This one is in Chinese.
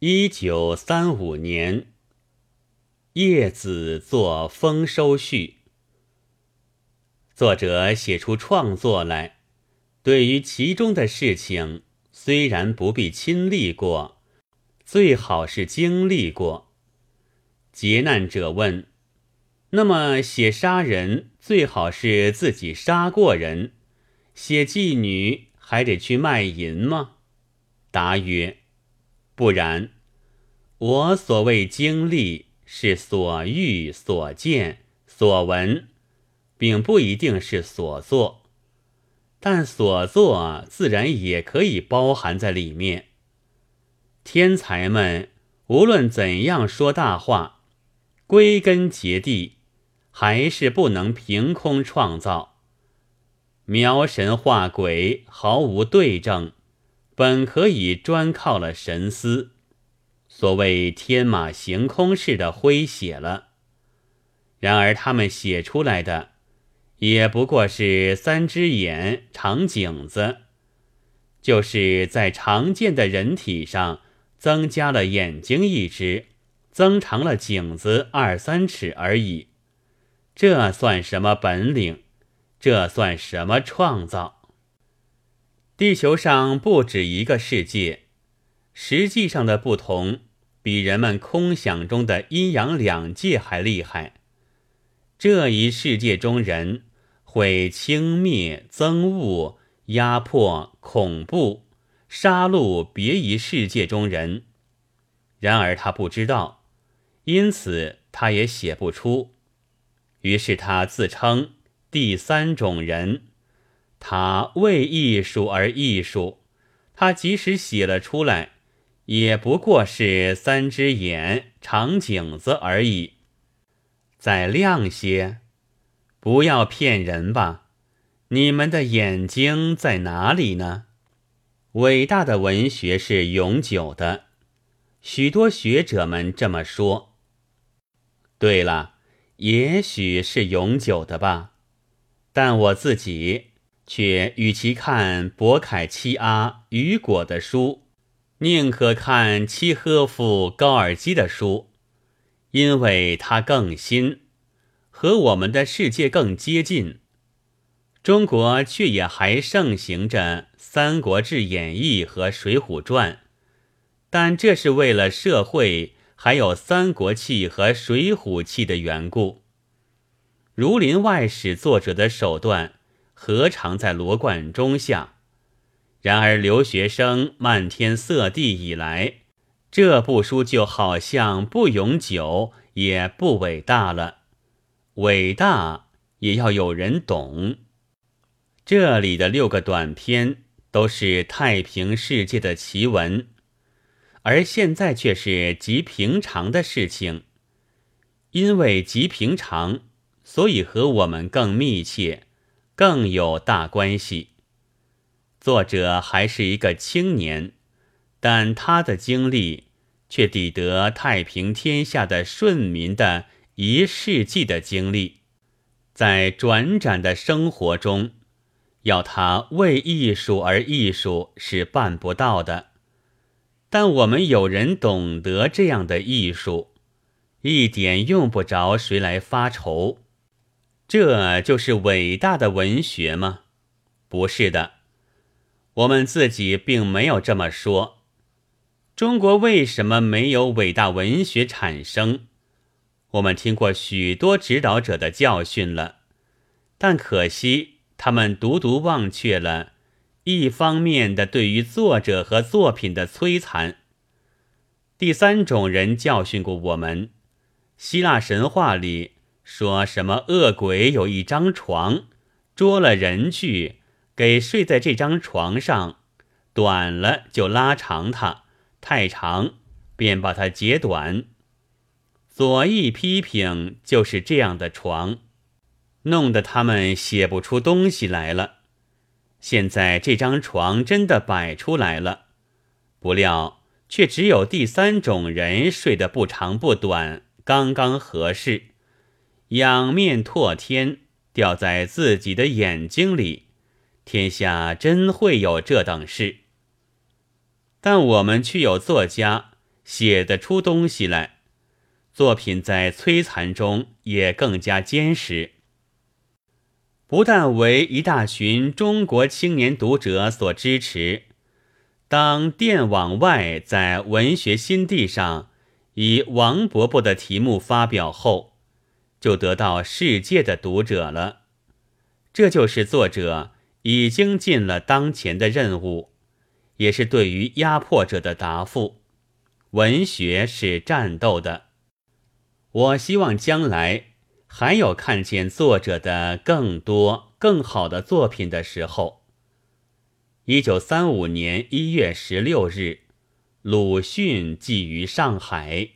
一九三五年，叶子作《丰收序》。作者写出创作来，对于其中的事情，虽然不必亲历过，最好是经历过。劫难者问：“那么写杀人，最好是自己杀过人；写妓女，还得去卖淫吗？”答曰：“不然。我所谓经历，是所遇、所见、所闻。”并不一定是所作，但所作自然也可以包含在里面。天才们无论怎样说大话，归根结底还是不能凭空创造。描神画鬼毫无对证，本可以专靠了神思，所谓天马行空似的挥写了。然而他们写出来的。也不过是三只眼长颈子，就是在常见的人体上增加了眼睛一只，增长了颈子二三尺而已。这算什么本领？这算什么创造？地球上不止一个世界，实际上的不同比人们空想中的阴阳两界还厉害。这一世界中人。会轻蔑、憎恶、压迫、恐怖、杀戮别一世界中人，然而他不知道，因此他也写不出。于是他自称第三种人，他为艺术而艺术。他即使写了出来，也不过是三只眼、长颈子而已。再亮些。不要骗人吧！你们的眼睛在哪里呢？伟大的文学是永久的，许多学者们这么说。对了，也许是永久的吧，但我自己却与其看博凯七阿、雨果的书，宁可看契诃夫、高尔基的书，因为他更新。和我们的世界更接近，中国却也还盛行着《三国志演义》和《水浒传》，但这是为了社会还有三国气和水浒气的缘故。《儒林外史》作者的手段何尝在罗贯中下？然而留学生漫天色地以来，这部书就好像不永久，也不伟大了。伟大也要有人懂。这里的六个短篇都是太平世界的奇闻，而现在却是极平常的事情。因为极平常，所以和我们更密切，更有大关系。作者还是一个青年，但他的经历却抵得太平天下的顺民的。一世纪的经历，在转展的生活中，要他为艺术而艺术是办不到的。但我们有人懂得这样的艺术，一点用不着谁来发愁。这就是伟大的文学吗？不是的，我们自己并没有这么说。中国为什么没有伟大文学产生？我们听过许多指导者的教训了，但可惜他们独独忘却了一方面的对于作者和作品的摧残。第三种人教训过我们：希腊神话里说什么恶鬼有一张床，捉了人去，给睡在这张床上，短了就拉长它，太长便把它截短。左翼批评就是这样的床，弄得他们写不出东西来了。现在这张床真的摆出来了，不料却只有第三种人睡得不长不短，刚刚合适，仰面拓天，掉在自己的眼睛里。天下真会有这等事，但我们却有作家。写得出东西来，作品在摧残中也更加坚实。不但为一大群中国青年读者所支持，当电网外在文学新地上以王伯伯的题目发表后，就得到世界的读者了。这就是作者已经尽了当前的任务，也是对于压迫者的答复。文学是战斗的，我希望将来。还有看见作者的更多、更好的作品的时候。一九三五年一月十六日，鲁迅寄于上海。